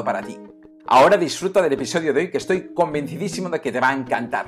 para ti. Ahora disfruta del episodio de hoy que estoy convencidísimo de que te va a encantar.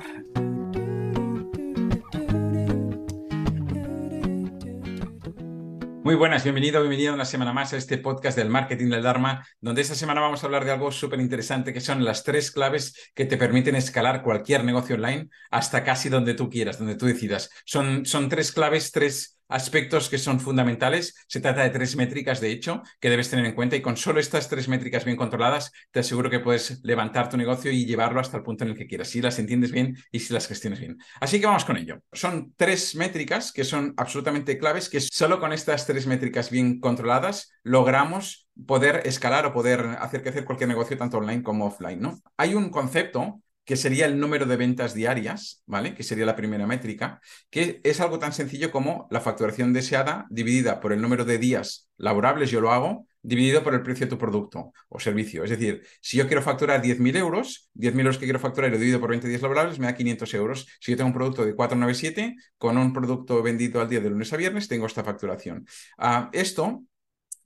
Muy buenas, bienvenido, bienvenido una semana más a este podcast del marketing del Dharma, donde esta semana vamos a hablar de algo súper interesante que son las tres claves que te permiten escalar cualquier negocio online hasta casi donde tú quieras, donde tú decidas. Son, son tres claves, tres aspectos que son fundamentales. Se trata de tres métricas, de hecho, que debes tener en cuenta y con solo estas tres métricas bien controladas, te aseguro que puedes levantar tu negocio y llevarlo hasta el punto en el que quieras, si las entiendes bien y si las gestiones bien. Así que vamos con ello. Son tres métricas que son absolutamente claves, que solo con estas tres métricas bien controladas logramos poder escalar o poder hacer que hacer cualquier negocio tanto online como offline, ¿no? Hay un concepto que sería el número de ventas diarias, ¿vale? Que sería la primera métrica, que es algo tan sencillo como la facturación deseada dividida por el número de días laborables, yo lo hago, dividido por el precio de tu producto o servicio. Es decir, si yo quiero facturar 10.000 euros, 10.000 euros que quiero facturar y lo divido por 20 días laborables me da 500 euros. Si yo tengo un producto de 497, con un producto vendido al día de lunes a viernes, tengo esta facturación. Ah, esto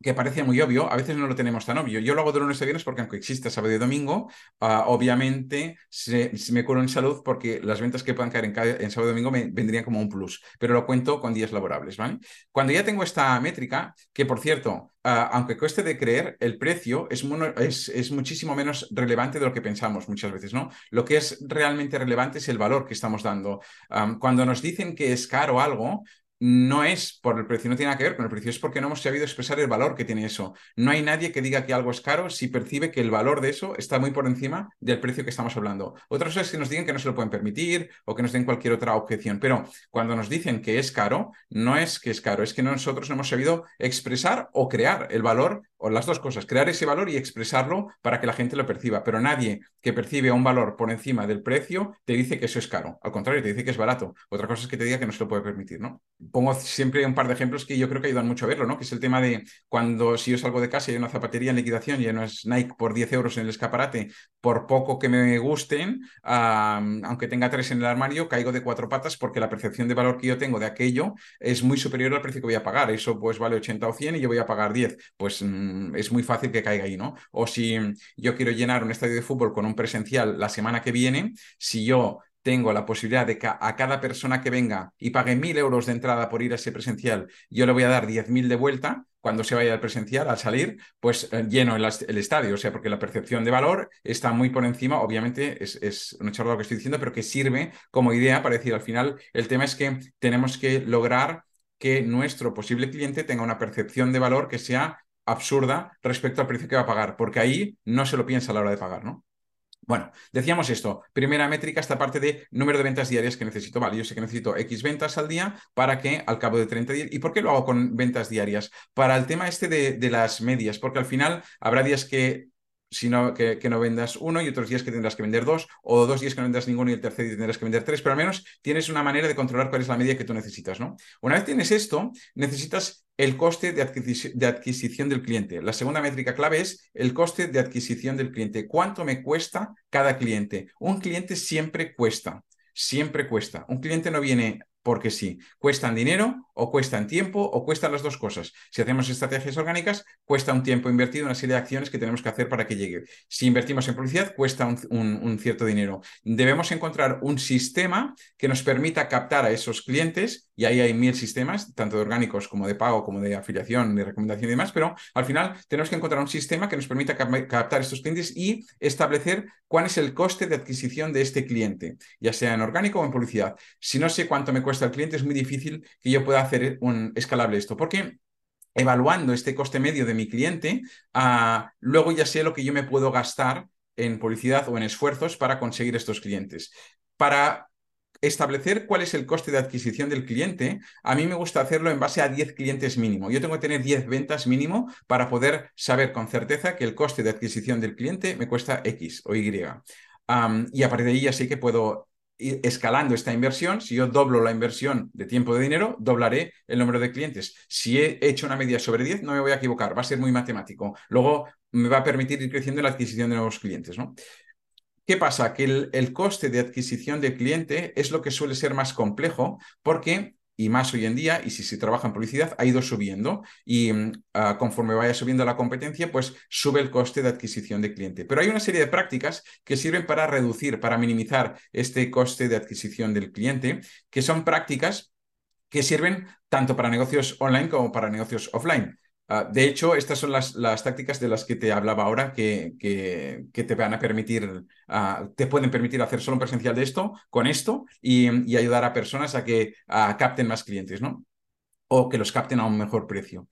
que parece muy obvio, a veces no lo tenemos tan obvio. Yo lo hago de lunes a viernes porque aunque exista sábado y domingo, ah, obviamente se, me curo en salud porque las ventas que puedan caer en, sábado y domingo me vendrían como un plus, pero lo cuento con días laborables, ¿vale? Cuando ya tengo esta métrica, que por cierto, ah, aunque cueste de creer, el precio es, es, es, muchísimo menos relevante de lo que pensamos muchas veces, ¿no? Lo que es realmente relevante es el valor que estamos dando. cuando nos dicen que es caro algo, no es por el precio, no tiene nada que ver con el precio, es porque no hemos sabido expresar el valor que tiene eso. No hay nadie que diga que algo es caro si percibe que el valor de eso está muy por encima del precio que estamos hablando. Otra cosa es que nos digan que no se lo pueden permitir o que nos den cualquier otra objeción, pero cuando nos dicen que es caro, no es que es caro, es que nosotros no hemos sabido expresar o crear el valor o las dos cosas, crear ese valor y expresarlo para que la gente lo perciba. Pero nadie que percibe un valor por encima del precio te dice que eso es caro. Al contrario, te dice que es barato. Otra cosa es que te diga que no se lo puede permitir, ¿no? Pongo siempre un par de ejemplos que yo creo que ayudan mucho a verlo, ¿no? Que es el tema de cuando si yo salgo de casa y hay una zapatería en liquidación y no es Nike por 10 euros en el escaparate, por poco que me gusten, aunque tenga tres en el armario, caigo de cuatro patas porque la percepción de valor que yo tengo de aquello es muy superior al precio que voy a pagar. Eso pues vale 80 o 100 y yo voy a pagar 10. Pues mm, es muy fácil que caiga ahí, ¿no? O si yo quiero llenar un estadio de fútbol con un presencial la semana que viene, si yo tengo la posibilidad de que a cada persona que venga y pague mil euros de entrada por ir a ese presencial, yo le voy a dar diez mil de vuelta, cuando se vaya al presencial, al salir, pues eh, lleno el, estadio, o sea, porque la percepción de valor está muy por encima, obviamente es, es una charla lo que estoy diciendo, pero que sirve como idea para decir al final, el tema es que tenemos que lograr que nuestro posible cliente tenga una percepción de valor que sea absurda respecto al precio que va a pagar, porque ahí no se lo piensa a la hora de pagar, ¿no? Bueno, decíamos esto. Primera métrica, esta parte de número de ventas diarias que necesito. Vale, yo sé que necesito X ventas al día para que al cabo de 30 días. ¿Y por qué lo hago con ventas diarias? Para el tema este de, de las medias, porque al final habrá días que sino que, que, no vendas uno y otros días que tendrás que vender dos, o dos días que no vendas ninguno y el tercer día tendrás que vender tres, pero al menos tienes una manera de controlar cuál es la media que tú necesitas, ¿no? Una vez tienes esto, necesitas el coste de, de adquisición del cliente. La segunda métrica clave es el coste de adquisición del cliente. ¿Cuánto me cuesta cada cliente? Un cliente siempre cuesta siempre cuesta. Un cliente no viene porque sí, cuestan dinero o cuestan tiempo o cuestan las dos cosas. Si hacemos estrategias orgánicas, cuesta un tiempo invertido, una serie de acciones que tenemos que hacer para que llegue. Si invertimos en publicidad, cuesta un, cierto dinero. Debemos encontrar un sistema que nos permita captar a esos clientes, y ahí hay mil sistemas, tanto de orgánicos como de pago, como de afiliación, de recomendación y demás, pero al final tenemos que encontrar un sistema que nos permita captar estos clientes y establecer cuál es el coste de adquisición de este cliente, ya sea en orgánico o en publicidad. Si no sé cuánto me cuesta al cliente, es muy difícil que yo pueda hacer un escalable esto. Porque evaluando este coste medio de mi cliente, ah, luego ya sé lo que yo me puedo gastar en publicidad o en esfuerzos para conseguir estos clientes. Para establecer cuál es el coste de adquisición del cliente, a mí me gusta hacerlo en base a 10 clientes mínimo. Yo tengo que tener 10 ventas mínimo para poder saber con certeza que el coste de adquisición del cliente me cuesta X o Y. y a partir de ahí ya sé que puedo ir escalando esta inversión. Si yo doblo la inversión de tiempo de dinero, doblaré el número de clientes. Si he hecho una media sobre 10, no me voy a equivocar, va a ser muy matemático. Luego me va a permitir ir creciendo la adquisición de nuevos clientes. ¿Qué pasa? Que el, coste de adquisición de cliente es lo que suele ser más complejo porque y más hoy en día, y si se trabaja en publicidad, ha ido subiendo y mm, ah, conforme vaya subiendo la competencia, pues sube el coste de adquisición de cliente. Pero hay una serie de prácticas que sirven para reducir, para minimizar este coste de adquisición del cliente, que son prácticas que sirven tanto para negocios online como para negocios offline. Ah, de hecho, estas son las, las, tácticas de las que te hablaba ahora que, que, te van a permitir, ah, te pueden permitir hacer solo un presencial de esto, con esto, y, ayudar a personas a que capten más clientes, ¿no? O que los capten a un mejor precio.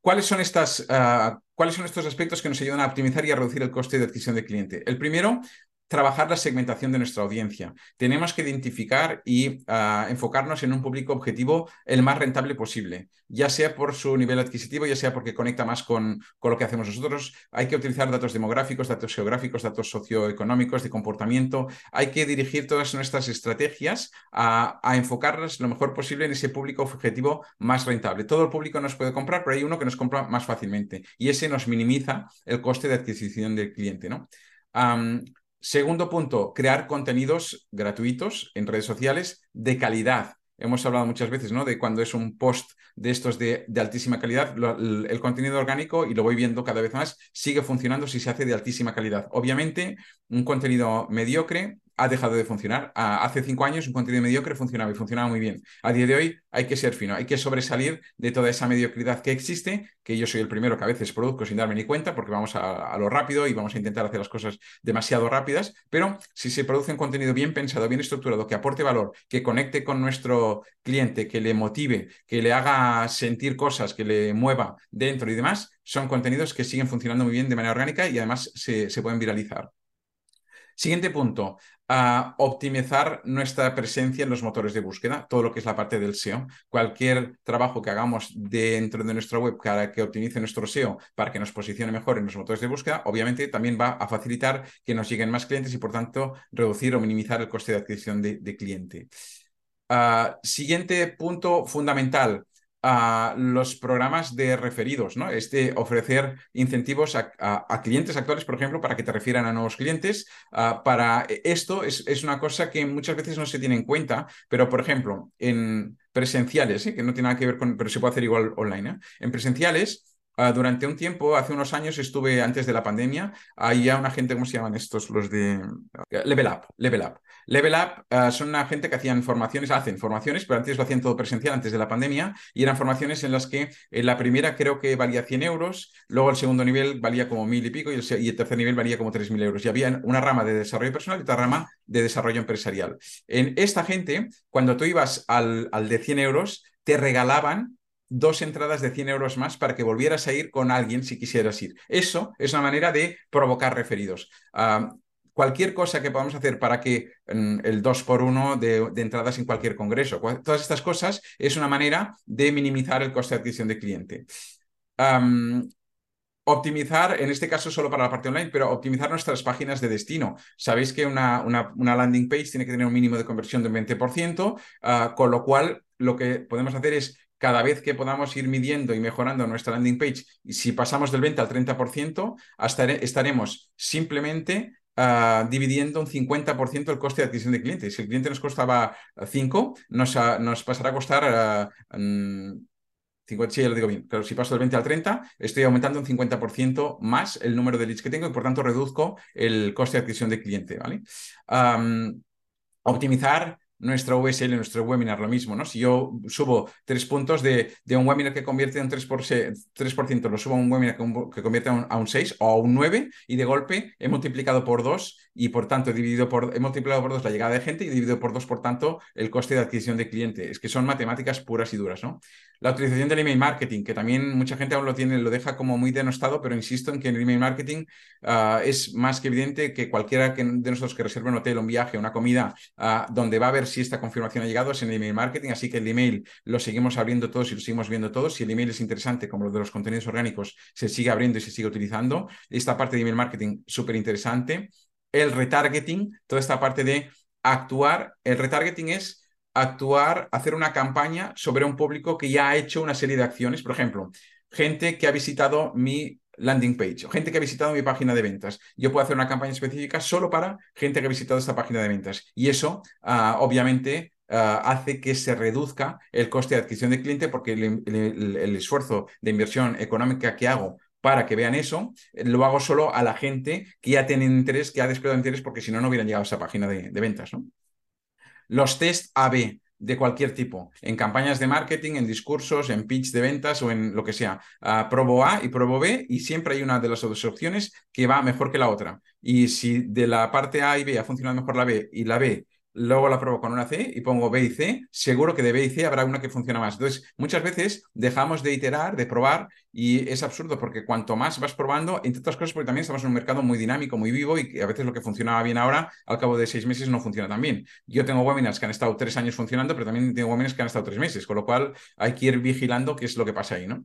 ¿Cuáles son, estas, ah, ¿Cuáles son estos aspectos que nos ayudan a optimizar y a reducir el coste de adquisición de cliente? El primero trabajar la segmentación de nuestra audiencia. Tenemos que identificar y ah, enfocarnos en un público objetivo el más rentable posible, ya sea por su nivel adquisitivo, ya sea porque conecta más con, con, lo que hacemos nosotros. Hay que utilizar datos demográficos, datos geográficos, datos socioeconómicos, de comportamiento. Hay que dirigir todas nuestras estrategias a, a enfocarlas lo mejor posible en ese público objetivo más rentable. Todo el público nos puede comprar, pero hay uno que nos compra más fácilmente y ese nos minimiza el coste de adquisición del cliente. ¿no? Segundo punto, crear contenidos gratuitos en redes sociales de calidad. Hemos hablado muchas veces ¿no? de cuando es un post de estos de, altísima calidad, el, contenido orgánico, y lo voy viendo cada vez más, sigue funcionando si se hace de altísima calidad. Obviamente, un contenido mediocre ha dejado de funcionar. hace cinco años un contenido mediocre funcionaba y funcionaba muy bien. A día de hoy hay que ser fino, hay que sobresalir de toda esa mediocridad que existe, que yo soy el primero que a veces produzco sin darme ni cuenta porque vamos a, lo rápido y vamos a intentar hacer las cosas demasiado rápidas, pero si se produce un contenido bien pensado, bien estructurado, que aporte valor, que conecte con nuestro cliente, que le motive, que le haga sentir cosas, que le mueva dentro y demás, son contenidos que siguen funcionando muy bien de manera orgánica y además se pueden viralizar. Siguiente punto, a optimizar nuestra presencia en los motores de búsqueda, todo lo que es la parte del SEO. Cualquier trabajo que hagamos dentro de nuestra web para que optimice nuestro SEO, para que nos posicione mejor en los motores de búsqueda, obviamente también va a facilitar que nos lleguen más clientes y por tanto reducir o minimizar el coste de adquisición de, cliente. Ah, siguiente punto fundamental, a los programas de referidos, ¿no? Este ofrecer incentivos a, clientes actuales, por ejemplo, para que te refieran a nuevos clientes. Ah, para esto es, es, una cosa que muchas veces no se tiene en cuenta, pero por ejemplo, en presenciales, ¿eh? que no tiene nada que ver con, pero se puede hacer igual online, ¿eh? en presenciales Ah, durante un tiempo, hace unos años, estuve antes de la pandemia, había una gente, ¿cómo se llaman estos? Los de Level Up, Level Up. Level Up ah, son una gente que hacían formaciones, hacen formaciones, pero antes lo hacían todo presencial, antes de la pandemia, y eran formaciones en las que eh, la primera creo que valía 100 euros, luego el segundo nivel valía como mil y pico, y el, tercer nivel valía como 3.000 euros. Y había una rama de desarrollo personal y otra rama de desarrollo empresarial. En esta gente, cuando tú ibas al, al de 100 euros, te regalaban dos entradas de 100 euros más para que volvieras a ir con alguien si quisieras ir. Eso es una manera de provocar referidos. Ah, cualquier cosa que podamos hacer para que mm, el 2 por 1 de, entradas en cualquier congreso, todas estas cosas es una manera de minimizar el coste de adquisición de cliente. optimizar, en este caso solo para la parte online, pero optimizar nuestras páginas de destino. Sabéis que una, una, landing page tiene que tener un mínimo de conversión de un 20%, ah, con lo cual lo que podemos hacer es cada vez que podamos ir midiendo y mejorando nuestra landing page, si pasamos del 20 al 30%, hasta estaremos simplemente ah, dividiendo un 50% el coste de adquisición de clientes. Si el cliente nos costaba 5, nos, nos pasará a costar... 50, mm, sí, ya lo digo bien, pero si paso del 20 al 30, estoy aumentando un 50% más el número de leads que tengo y por tanto reduzco el coste de adquisición de cliente, ¿vale? optimizar nuestra VSL, nuestro webinar, lo mismo, ¿no? Si yo subo tres puntos de, de un webinar que convierte en 3%, 3% lo subo a un webinar que, convierte a un, a un, 6 o a un 9 y de golpe he multiplicado por 2 y por tanto he, dividido por, he multiplicado por 2 la llegada de gente y he dividido por 2, por tanto, el coste de adquisición de cliente. Es que son matemáticas puras y duras, ¿no? La utilización del email marketing, que también mucha gente aún lo tiene, lo deja como muy denostado, pero insisto en que el email marketing uh, es más que evidente que cualquiera que, de nosotros que reserve un hotel, un viaje, una comida, uh, donde va a si esta confirmación ha llegado es en el email marketing, así que el email lo seguimos abriendo todos y lo seguimos viendo todos. Si el email es interesante, como lo de los contenidos orgánicos, se sigue abriendo y se sigue utilizando. Esta parte de email marketing súper interesante. El retargeting, toda esta parte de actuar, el retargeting es actuar, hacer una campaña sobre un público que ya ha hecho una serie de acciones. Por ejemplo, gente que ha visitado mi landing page gente que ha visitado mi página de ventas. Yo puedo hacer una campaña específica solo para gente que ha visitado esta página de ventas. Y eso, uh, obviamente, uh, hace que se reduzca el coste de adquisición de cliente porque el, esfuerzo de inversión económica que hago para que vean eso, lo hago solo a la gente que ya tiene interés, que ha desplegado interés, porque si no, no hubieran llegado a esa página de, de ventas. ¿no? Los test AB de cualquier tipo, en campañas de marketing, en discursos, en pitch de ventas o en lo que sea. Uh, probo A y probo B y siempre hay una de las dos opciones que va mejor que la otra. Y si de la parte A y B ha funcionado mejor la B y la B luego la pruebo con una C y pongo B y C, seguro que de B y C habrá una que funciona más. Entonces, muchas veces dejamos de iterar, de probar, y es absurdo porque cuanto más vas probando, entre otras cosas, porque también estamos en un mercado muy dinámico, muy vivo, y a veces lo que funcionaba bien ahora, al cabo de seis meses no funciona tan bien. Yo tengo webinars que han estado tres años funcionando, pero también tengo webinars que han estado tres meses, con lo cual hay que ir vigilando qué es lo que pasa ahí, ¿no?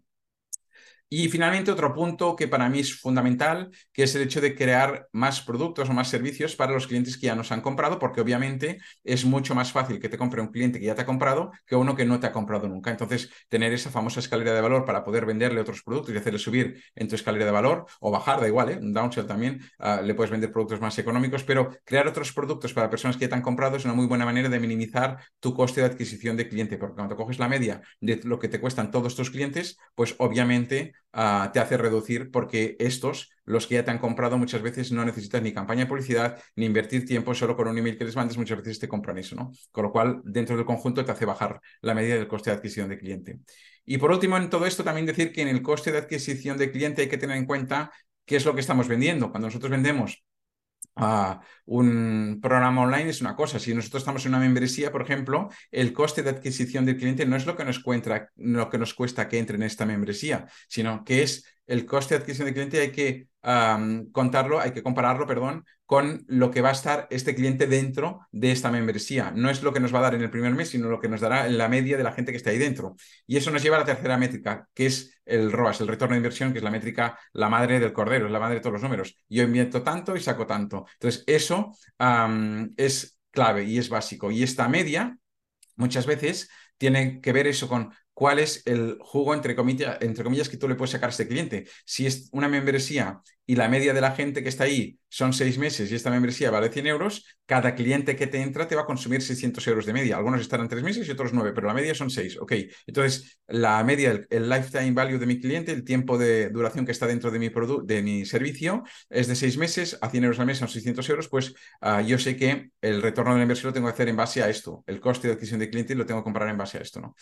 Y finalmente, otro punto que para mí es fundamental, que es el hecho de crear más productos o más servicios para los clientes que ya nos han comprado, porque obviamente es mucho más fácil que te compre un cliente que ya te ha comprado que uno que no te ha comprado nunca. Entonces, tener esa famosa escalera de valor para poder venderle otros productos y hacerle subir en tu escalera de valor o bajar, da igual, ¿eh? un downsell también, uh, le puedes vender productos más económicos, pero crear otros productos para personas que ya te han comprado es una muy buena manera de minimizar tu coste de adquisición de cliente, porque cuando coges la media de lo que te cuestan todos tus clientes, pues obviamente uh, te hace reducir porque estos, los que ya te han comprado, muchas veces no necesitas ni campaña de publicidad ni invertir tiempo solo con un email que les mandes, muchas veces te compran eso, ¿no? Con lo cual, dentro del conjunto te hace bajar la medida del coste de adquisición de cliente. Y por último, en todo esto, también decir que en el coste de adquisición de cliente hay que tener en cuenta qué es lo que estamos vendiendo. Cuando nosotros vendemos Un programa online es una cosa. Si nosotros estamos en una membresía, por ejemplo, el coste de adquisición del cliente no es lo que nos, lo que nos cuesta que entre en esta membresía, sino que es el coste de adquisición del cliente hay que contarlo, hay que compararlo, perdón, con lo que va a estar este cliente dentro de esta membresía. No es lo que nos va a dar en el primer mes, sino lo que nos dará en la media de la gente que está ahí dentro. Y eso nos lleva a la tercera métrica, que es el ROAS, el retorno de inversión, que es la métrica, la madre del cordero, es la madre de todos los números. Yo invierto tanto y saco tanto. Entonces, eso es clave y es básico. Y esta media, muchas veces, tiene que ver eso con cuál es el jugo, entre comillas, que tú le puedes sacar a este cliente. Si es una membresía y la media de la gente que está ahí son seis meses y esta membresía vale 100 euros, cada cliente que te entra te va a consumir 600 euros de media. Algunos estarán tres meses y otros nueve, pero la media son seis. Ok, entonces la media, el, lifetime value de mi cliente, el tiempo de duración que está dentro de mi, de mi servicio es de seis meses, a 100 euros al mes son 600 euros, pues uh, yo sé que el retorno de la inversión lo tengo que hacer en base a esto. El coste de adquisición de cliente lo tengo que comprar en base a esto, ¿no?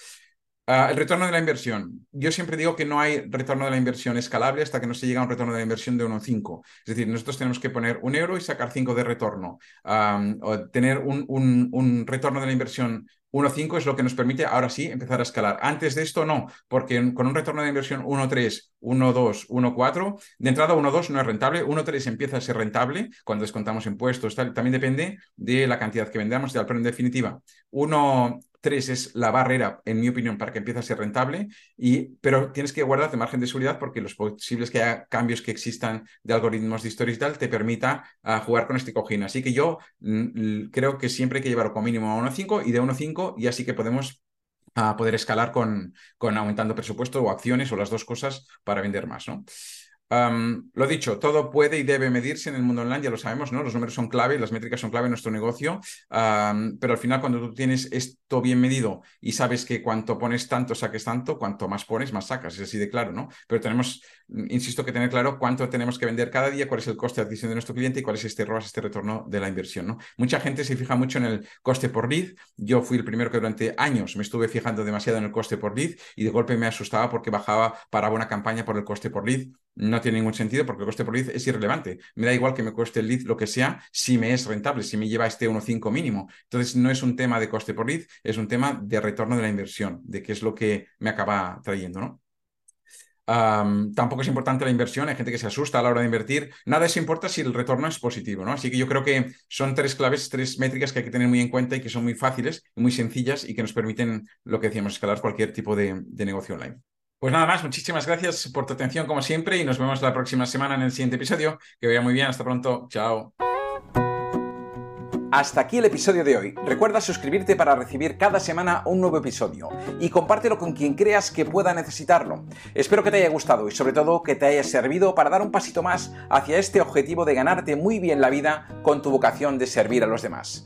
Uh, el retorno de la inversión. Yo siempre digo que no hay retorno de la inversión escalable hasta que no se llega a un retorno de la inversión de 1,5. Es decir, nosotros tenemos que poner un euro y sacar 5 de retorno. O tener un, un, un, retorno de la inversión 1,5 es lo que nos permite ahora sí empezar a escalar. Antes de esto no, porque con un retorno de inversión 1,3, 1,2, 1,4, de entrada 1,2 no es rentable, 1,3 empieza a ser rentable cuando descontamos impuestos, tal, también depende de la cantidad que vendamos, pero en definitiva, 1, Tres es la barrera, en mi opinión, para que empiece a ser rentable, y, pero tienes que guardarte margen de seguridad porque los posibles que haya cambios que existan de algoritmos de historia y tal te permita uh, jugar con este cojín. Así que yo mm, creo que siempre hay que llevarlo como mínimo a 1.5 y de 1.5 y así que podemos uh, poder escalar con, con aumentando presupuesto o acciones o las dos cosas para vender más. ¿no? Lo dicho, todo puede y debe medirse en el mundo online, ya lo sabemos, ¿no? Los números son clave, las métricas son clave en nuestro negocio, pero al final cuando tú tienes esto bien medido y sabes que cuanto pones tanto, saques tanto, cuanto más pones, más sacas, es así de claro, ¿no? Pero tenemos, insisto, que tener claro cuánto tenemos que vender cada día, cuál es el coste de adquisición de nuestro cliente y cuál es este ROAS, este retorno de la inversión, ¿no? Mucha gente se fija mucho en el coste por lead, yo fui el primero que durante años me estuve fijando demasiado en el coste por lead y de golpe me asustaba porque bajaba para una campaña por el coste por lead no tiene ningún sentido porque el coste por lead es irrelevante. Me da igual que me cueste el lead lo que sea si me es rentable, si me lleva este 1,5 mínimo. Entonces no es un tema de coste por lead, es un tema de retorno de la inversión, de qué es lo que me acaba trayendo, ¿no? tampoco es importante la inversión, hay gente que se asusta a la hora de invertir. Nada eso importa si el retorno es positivo, ¿no? Así que yo creo que son tres claves, tres métricas que hay que tener muy en cuenta y que son muy fáciles, muy sencillas y que nos permiten, lo que decíamos, escalar cualquier tipo de negocio online. Pues nada más, muchísimas gracias por tu atención como siempre y nos vemos la próxima semana en el siguiente episodio. Que vaya muy bien, hasta pronto, chao. Hasta aquí el episodio de hoy. Recuerda suscribirte para recibir cada semana un nuevo episodio y compártelo con quien creas que pueda necesitarlo. Espero que te haya gustado y sobre todo que te haya servido para dar un pasito más hacia este objetivo de ganarte muy bien la vida con tu vocación de servir a los demás.